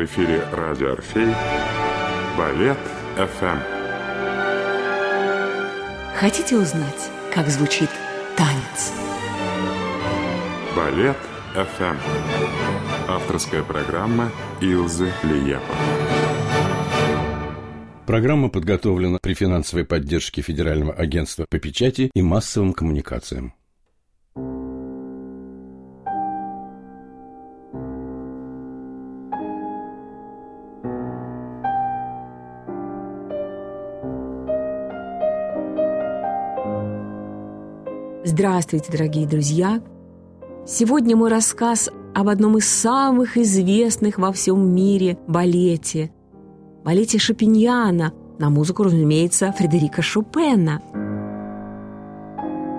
В эфире радио «Орфей» Балет ФМ. Хотите узнать, как звучит танец? Балет ФМ. Авторская программа Илзы Лиепа. Программа подготовлена при финансовой поддержке Федерального агентства по печати и массовым коммуникациям. Здравствуйте, дорогие друзья! Сегодня мой рассказ об одном из самых известных во всем мире балете. Балете Шопиньяна, на музыку, разумеется, Фредерика Шопена.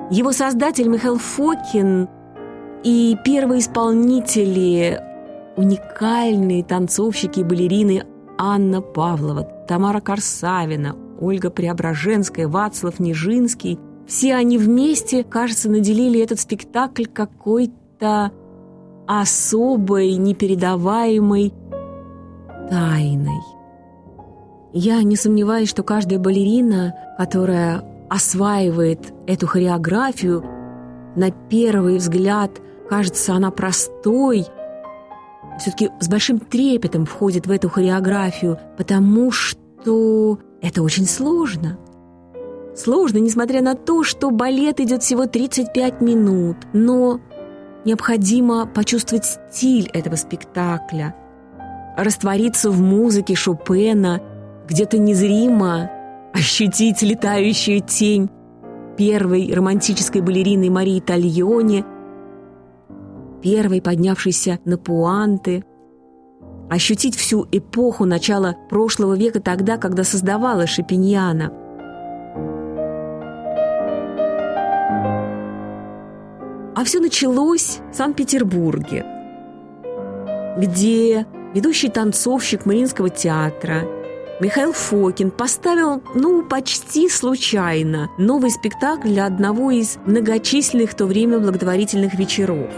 Его создатель Михаил Фокин и первые исполнители уникальные танцовщики и балерины Анна Павлова, Тамара Корсавина, Ольга Преображенская, Вацлав Нижинский – все они вместе, кажется, наделили этот спектакль какой-то особой, непередаваемой тайной. Я не сомневаюсь, что каждая балерина, которая осваивает эту хореографию, на первый взгляд кажется она простой, все-таки с большим трепетом входит в эту хореографию, потому что это очень сложно – Сложно, несмотря на то, что балет идет всего 35 минут, но необходимо почувствовать стиль этого спектакля, раствориться в музыке Шопена, где-то незримо ощутить летающую тень первой романтической балерины Марии Тальоне, первой поднявшейся на пуанты, ощутить всю эпоху начала прошлого века тогда, когда создавала Шопеньяна – А все началось в Санкт-Петербурге, где ведущий танцовщик Мариинского театра Михаил Фокин поставил, ну, почти случайно, новый спектакль для одного из многочисленных в то время благотворительных вечеров.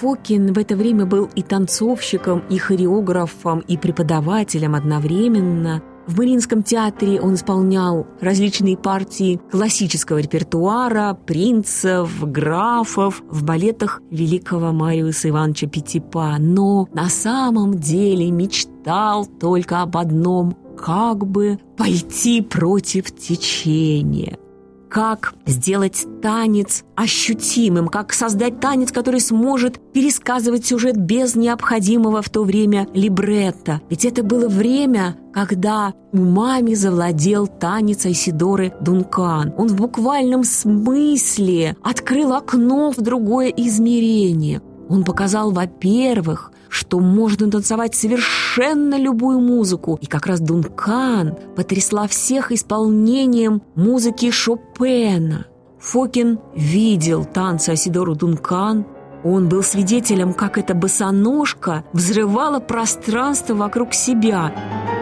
Фокин в это время был и танцовщиком, и хореографом, и преподавателем одновременно – в Мариинском театре он исполнял различные партии классического репертуара, принцев, графов, в балетах великого Мариуса Ивановича Пятипа, но на самом деле мечтал только об одном – как бы пойти против течения – как сделать танец ощутимым, как создать танец, который сможет пересказывать сюжет без необходимого в то время либретто. Ведь это было время, когда умами завладел танец Айсидоры Дункан. Он в буквальном смысле открыл окно в другое измерение. Он показал, во-первых, что можно танцевать совершенно любую музыку. И как раз Дункан потрясла всех исполнением музыки Шопена. Фокин видел танцы Асидору Дункан, он был свидетелем, как эта босоножка взрывала пространство вокруг себя –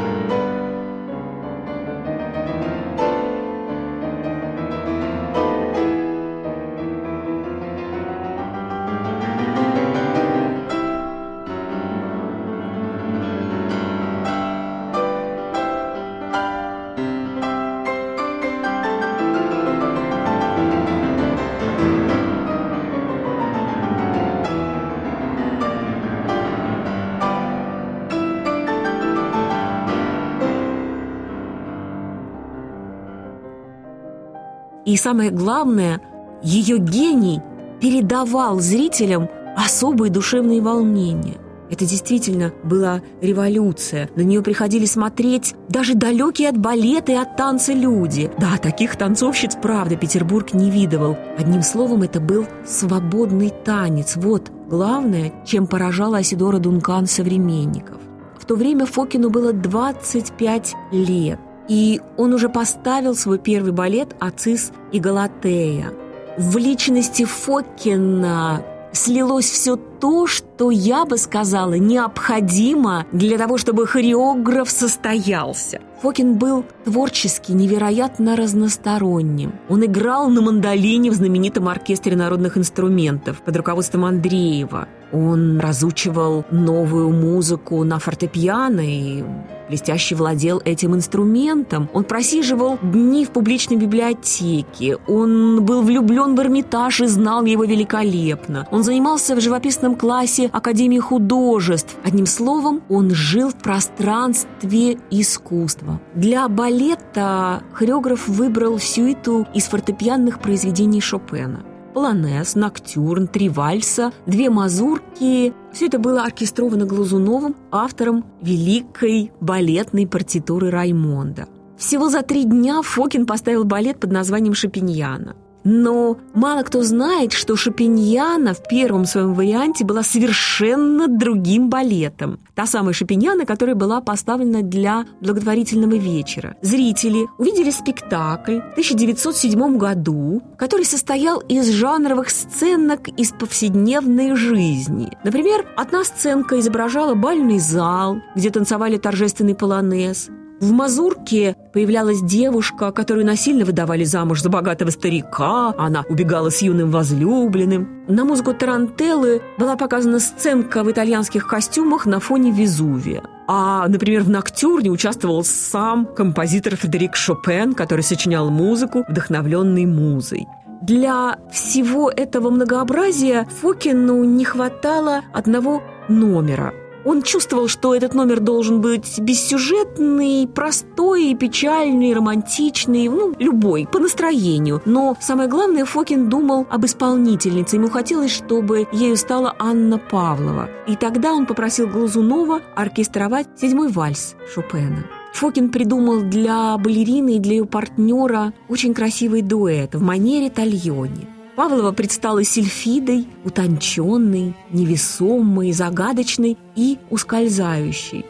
И самое главное, ее гений передавал зрителям особые душевные волнения. Это действительно была революция. На нее приходили смотреть даже далекие от балета и от танца люди. Да, таких танцовщиц, правда, Петербург не видывал. Одним словом, это был свободный танец. Вот главное, чем поражала Асидора Дункан современников. В то время Фокину было 25 лет. И он уже поставил свой первый балет «Ацис и Галатея». В личности Фокина слилось все то, что я бы сказала необходимо для того, чтобы хореограф состоялся. Фокин был творчески невероятно разносторонним. Он играл на мандолине в знаменитом оркестре народных инструментов под руководством Андреева – Он разучивал новую музыку на фортепиано и блестяще владел этим инструментом. Он просиживал дни в публичной библиотеке. Он был влюблен в Эрмитаж и знал его великолепно. Он занимался в живописном классе Академии художеств. Одним словом, он жил в пространстве искусства. Для балета хореограф выбрал сюиту из фортепианных произведений Шопена полонез, ноктюрн, три вальса, две мазурки. Все это было оркестровано Глазуновым, автором великой балетной партитуры Раймонда. Всего за три дня Фокин поставил балет под названием «Шапиньяна». Но мало кто знает, что Шопиньяна в первом своем варианте была совершенно другим балетом. Та самая Шопиньяна, которая была поставлена для благотворительного вечера. Зрители увидели спектакль в 1907 году, который состоял из жанровых сценок из повседневной жизни. Например, одна сценка изображала бальный зал, где танцевали торжественный полонез. В мазурке появлялась девушка, которую насильно выдавали замуж за богатого старика, она убегала с юным возлюбленным. На музыку Тарантеллы была показана сценка в итальянских костюмах на фоне Везувия. А, например, в «Ноктюрне» участвовал сам композитор Фредерик Шопен, который сочинял музыку, вдохновленный музой. Для всего этого многообразия Фокину не хватало одного номера – он чувствовал, что этот номер должен быть бессюжетный, простой, печальный, романтичный, ну, любой, по настроению. Но самое главное, Фокин думал об исполнительнице. Ему хотелось, чтобы ею стала Анна Павлова. И тогда он попросил Глазунова оркестровать седьмой вальс Шопена. Фокин придумал для балерины и для ее партнера очень красивый дуэт в манере Тальони. Павлова предстала сильфидой, утонченной, невесомой, загадочной и ускользающей.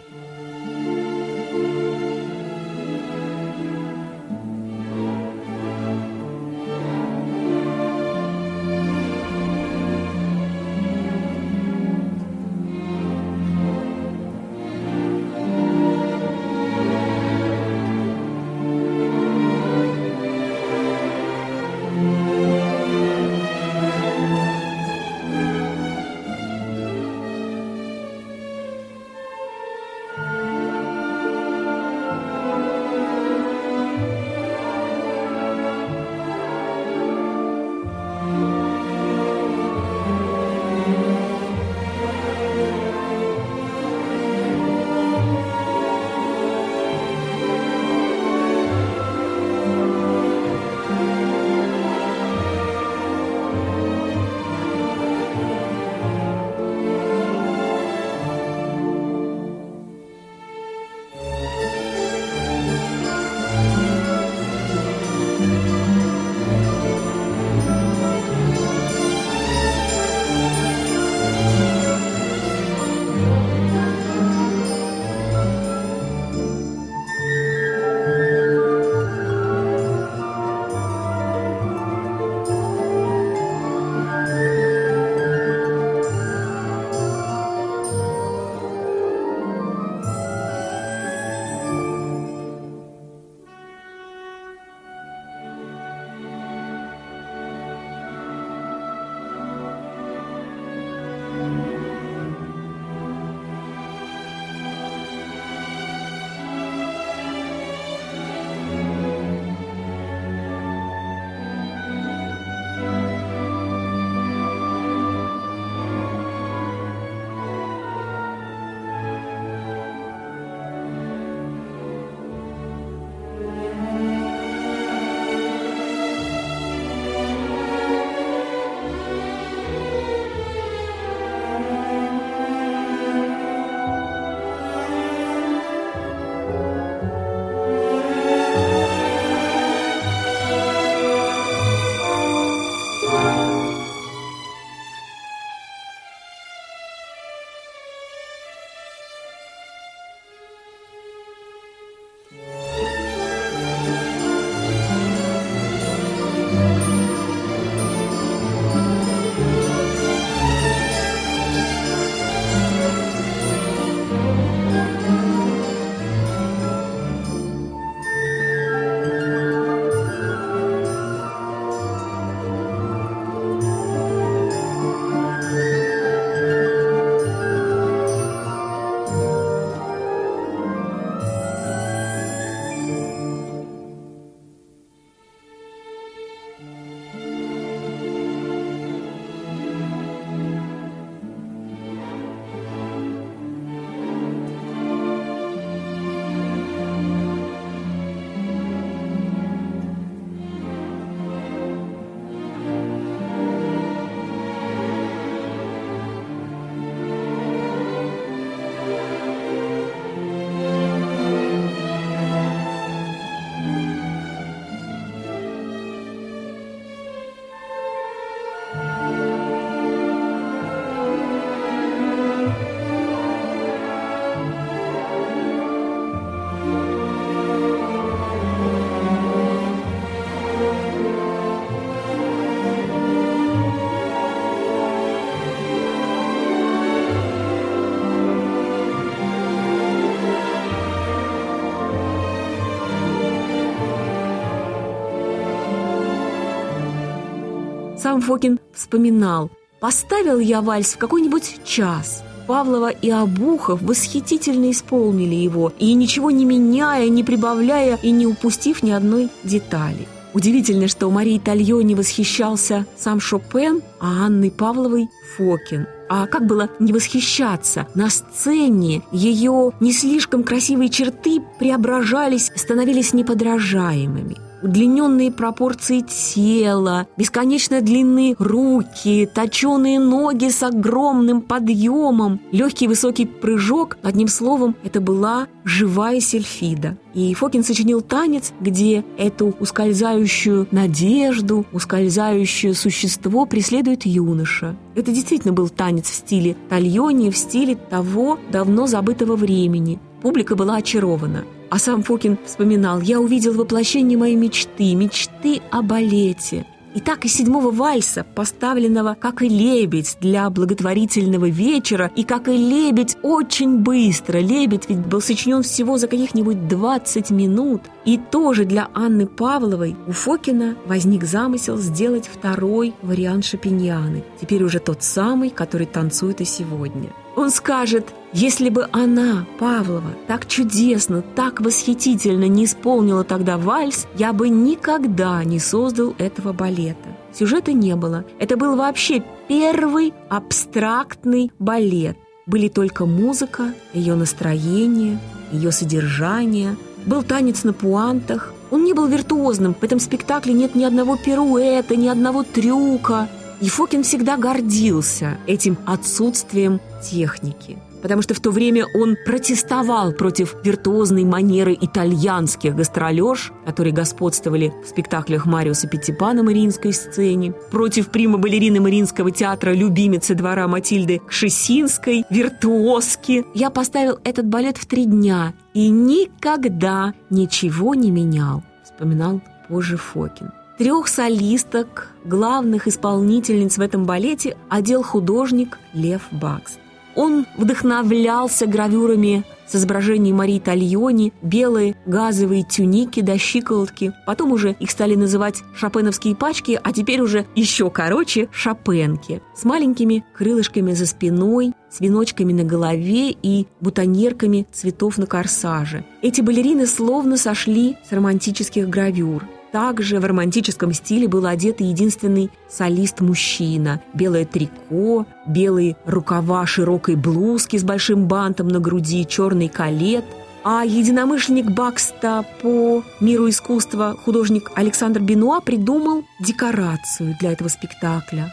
Сам Фокин вспоминал, поставил я вальс в какой-нибудь час. Павлова и Обухов восхитительно исполнили его, и ничего не меняя, не прибавляя и не упустив ни одной детали. Удивительно, что Марии Тальони восхищался сам Шопен, а Анной Павловой – Фокин. А как было не восхищаться? На сцене ее не слишком красивые черты преображались, становились неподражаемыми удлиненные пропорции тела, бесконечно длинные руки, точеные ноги с огромным подъемом, легкий высокий прыжок. Одним словом, это была живая сельфида. И Фокин сочинил танец, где эту ускользающую надежду, ускользающее существо преследует юноша. Это действительно был танец в стиле тальони, в стиле того давно забытого времени. Публика была очарована. А сам Фокин вспоминал, я увидел воплощение моей мечты, мечты о балете. И так из седьмого вальса, поставленного как и лебедь для благотворительного вечера, и как и лебедь очень быстро. Лебедь ведь был сочинен всего за каких-нибудь 20 минут. И тоже для Анны Павловой у Фокина возник замысел сделать второй вариант Шапиньяны. Теперь уже тот самый, который танцует и сегодня. Он скажет, если бы она, Павлова, так чудесно, так восхитительно не исполнила тогда вальс, я бы никогда не создал этого балета. Сюжета не было. Это был вообще первый абстрактный балет. Были только музыка, ее настроение, ее содержание. Был танец на пуантах. Он не был виртуозным. В этом спектакле нет ни одного пируэта, ни одного трюка. И Фокин всегда гордился этим отсутствием техники потому что в то время он протестовал против виртуозной манеры итальянских гастролеж, которые господствовали в спектаклях Мариуса Петтипа на Мариинской сцене, против прима-балерины Мариинского театра любимицы двора Матильды Кшесинской, виртуозки. Я поставил этот балет в три дня и никогда ничего не менял, вспоминал позже Фокин. Трех солисток, главных исполнительниц в этом балете, одел художник Лев Бакст. Он вдохновлялся гравюрами с изображением Марии Тальони, белые газовые тюники до щиколотки. Потом уже их стали называть шопеновские пачки, а теперь уже еще короче шопенки. С маленькими крылышками за спиной, с веночками на голове и бутонерками цветов на корсаже. Эти балерины словно сошли с романтических гравюр. Также в романтическом стиле был одет единственный солист-мужчина. Белое трико, белые рукава широкой блузки с большим бантом на груди, черный калет. А единомышленник Бакста по миру искусства художник Александр Бенуа придумал декорацию для этого спектакля.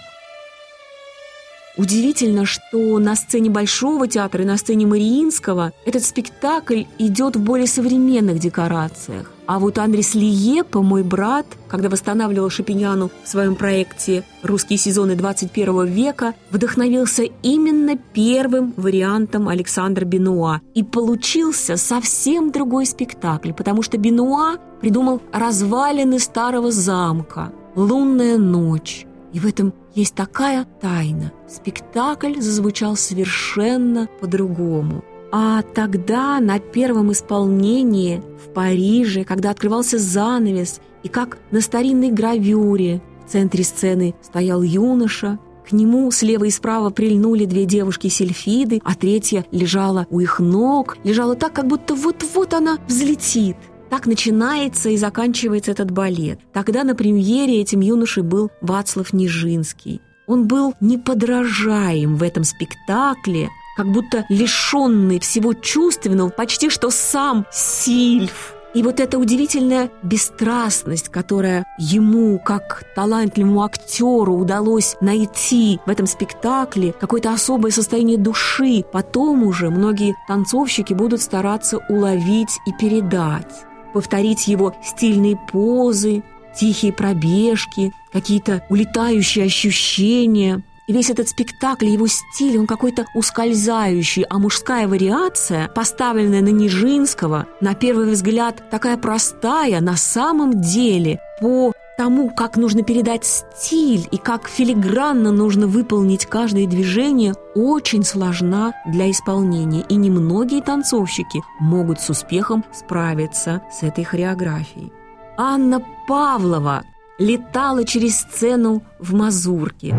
Удивительно, что на сцене Большого театра и на сцене Мариинского этот спектакль идет в более современных декорациях. А вот Андрес Лиепа, мой брат, когда восстанавливал Шапиняну в своем проекте «Русские сезоны 21 века», вдохновился именно первым вариантом Александра Бенуа. И получился совсем другой спектакль, потому что Бенуа придумал развалины старого замка, лунная ночь. И в этом есть такая тайна. Спектакль зазвучал совершенно по-другому. А тогда на первом исполнении в Париже, когда открывался занавес, и как на старинной гравюре в центре сцены стоял юноша, к нему слева и справа прильнули две девушки-сельфиды, а третья лежала у их ног, лежала так, как будто вот-вот она взлетит – так начинается и заканчивается этот балет. Тогда на премьере этим юношей был Вацлав Нижинский. Он был неподражаем в этом спектакле, как будто лишенный всего чувственного, почти что сам Сильф. И вот эта удивительная бесстрастность, которая ему, как талантливому актеру, удалось найти в этом спектакле, какое-то особое состояние души, потом уже многие танцовщики будут стараться уловить и передать повторить его стильные позы, тихие пробежки, какие-то улетающие ощущения. Весь этот спектакль, его стиль, он какой-то ускользающий, а мужская вариация, поставленная на Нижинского, на первый взгляд такая простая, на самом деле по тому, как нужно передать стиль и как филигранно нужно выполнить каждое движение, очень сложна для исполнения. И немногие танцовщики могут с успехом справиться с этой хореографией. Анна Павлова летала через сцену в мазурке.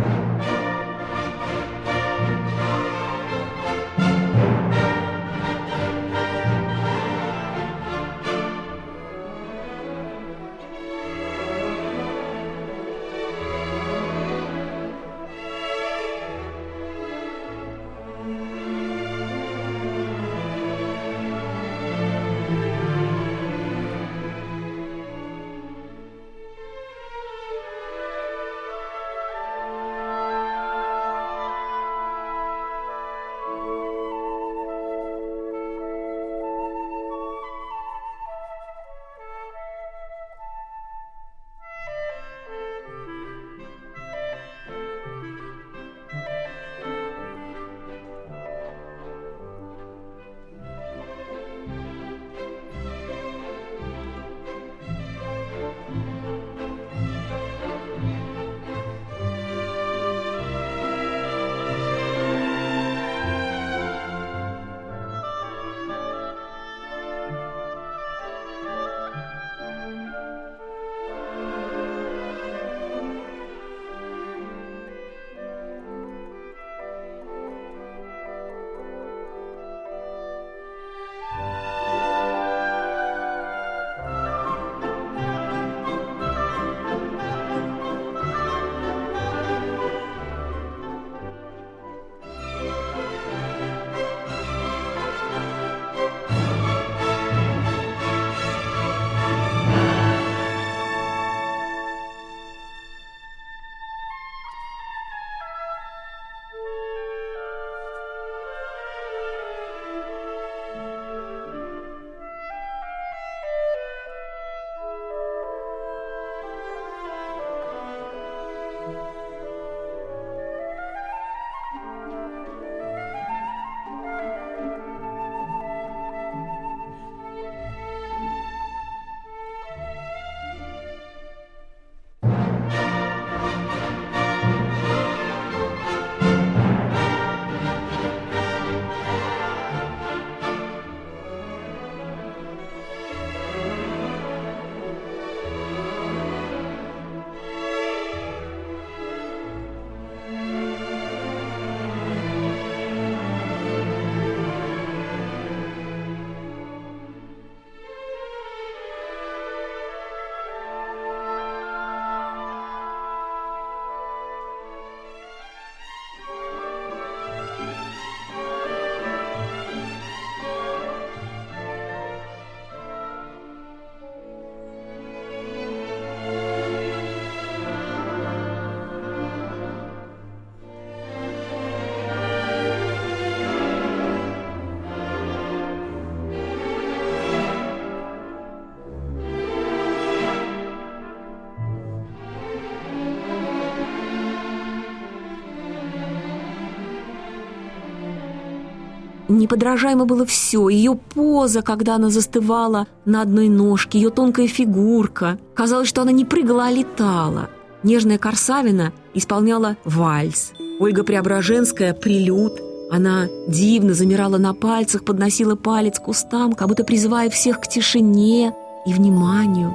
Неподражаемо было все. Ее поза, когда она застывала на одной ножке, ее тонкая фигурка. Казалось, что она не прыгала, а летала. Нежная Корсавина исполняла вальс. Ольга Преображенская — прилюд. Она дивно замирала на пальцах, подносила палец к кустам, как будто призывая всех к тишине и вниманию.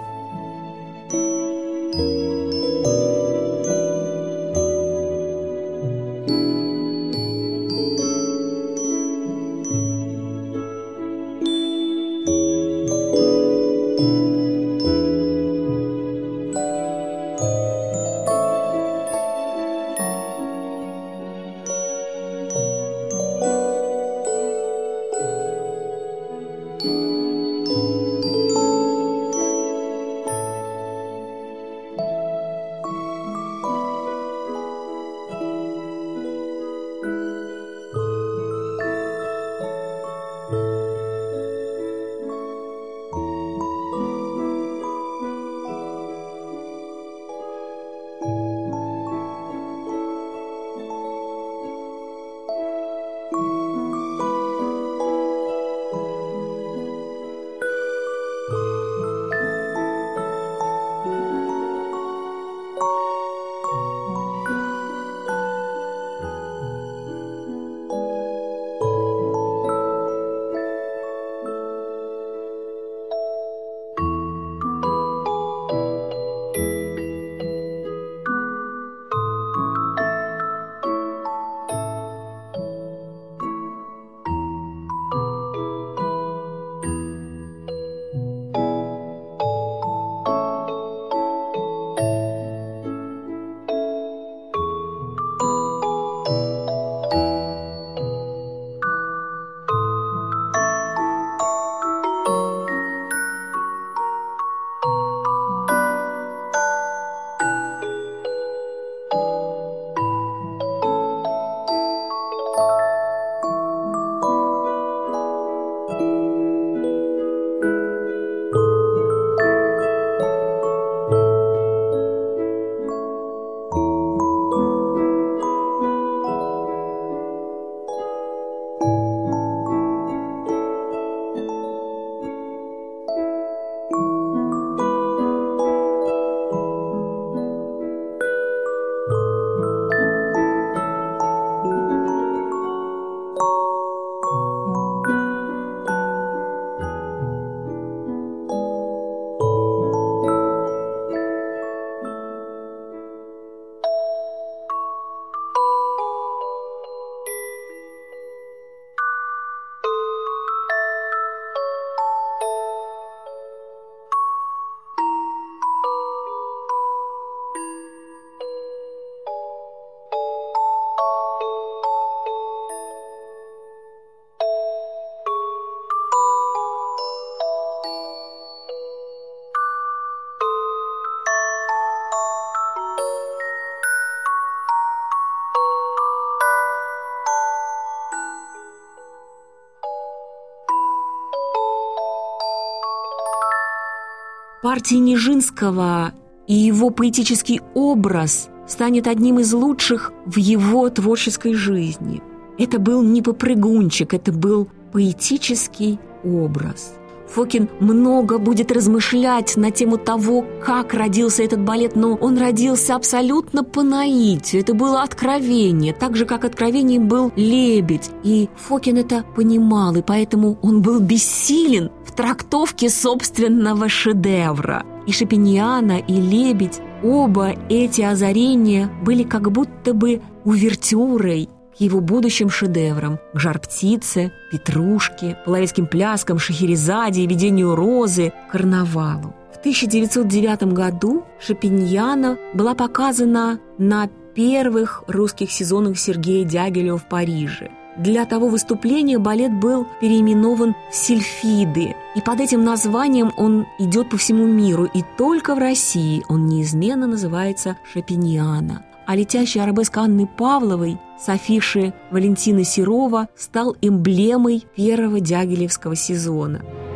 Партии Нижинского и его поэтический образ станет одним из лучших в его творческой жизни. Это был не попрыгунчик, это был поэтический образ. Фокин много будет размышлять на тему того, как родился этот балет, но он родился абсолютно по наитию. Это было откровение, так же, как откровением был «Лебедь». И Фокин это понимал, и поэтому он был бессилен в трактовке собственного шедевра. И Шапиньяна, и «Лебедь» Оба эти озарения были как будто бы увертюрой его будущим шедеврам – к жар-птице, петрушке, половецким пляскам, шахерезаде, видению розы, карнавалу. В 1909 году Шапиньяна была показана на первых русских сезонах Сергея Дягилева в Париже. Для того выступления балет был переименован в «Сильфиды», и под этим названием он идет по всему миру, и только в России он неизменно называется «Шапиньяна» а летящий арабеск Анны Павловой с афиши Валентины Серова стал эмблемой первого дягилевского сезона –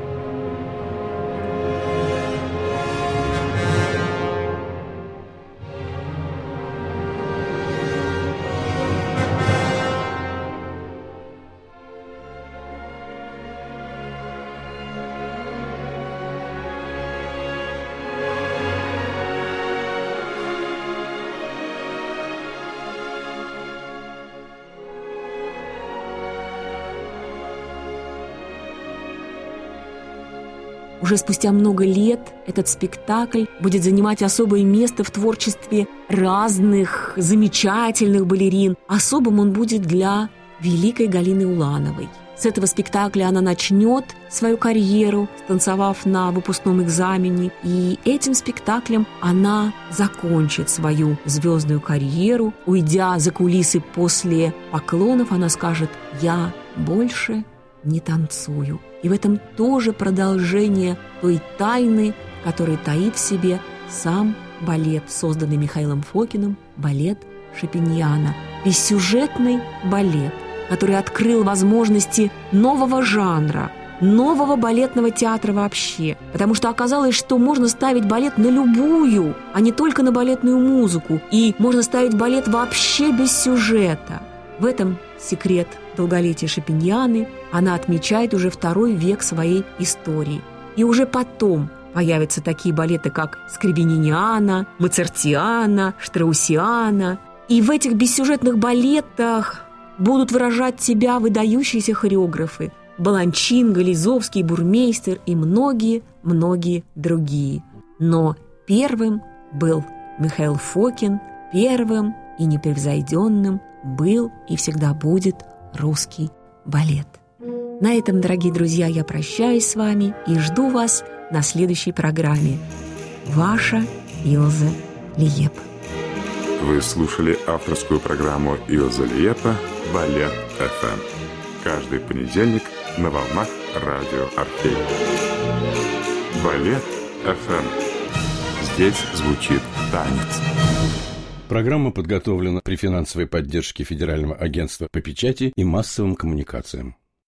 Уже спустя много лет этот спектакль будет занимать особое место в творчестве разных замечательных балерин. Особым он будет для великой Галины Улановой. С этого спектакля она начнет свою карьеру, станцевав на выпускном экзамене, и этим спектаклем она закончит свою звездную карьеру. Уйдя за кулисы после поклонов, она скажет «Я больше не танцую». И в этом тоже продолжение той тайны, которая таит в себе сам балет, созданный Михаилом Фокиным, балет Шапиньяна. Бессюжетный балет, который открыл возможности нового жанра, нового балетного театра вообще. Потому что оказалось, что можно ставить балет на любую, а не только на балетную музыку. И можно ставить балет вообще без сюжета. В этом секрет долголетия Шапиньяны, она отмечает уже второй век своей истории. И уже потом появятся такие балеты, как Скребениниана, Мацертиана, Штраусиана. И в этих бессюжетных балетах будут выражать себя выдающиеся хореографы Баланчин, Гализовский, Бурмейстер и многие-многие другие. Но первым был Михаил Фокин, первым и непревзойденным был и всегда будет русский балет. На этом, дорогие друзья, я прощаюсь с вами и жду вас на следующей программе. Ваша Илза Лиеп. Вы слушали авторскую программу Илза Лиепа «Балет ФМ». Каждый понедельник на волнах радио «Орфей». «Балет ФМ». Здесь звучит танец. Программа подготовлена при финансовой поддержке Федерального агентства по печати и массовым коммуникациям.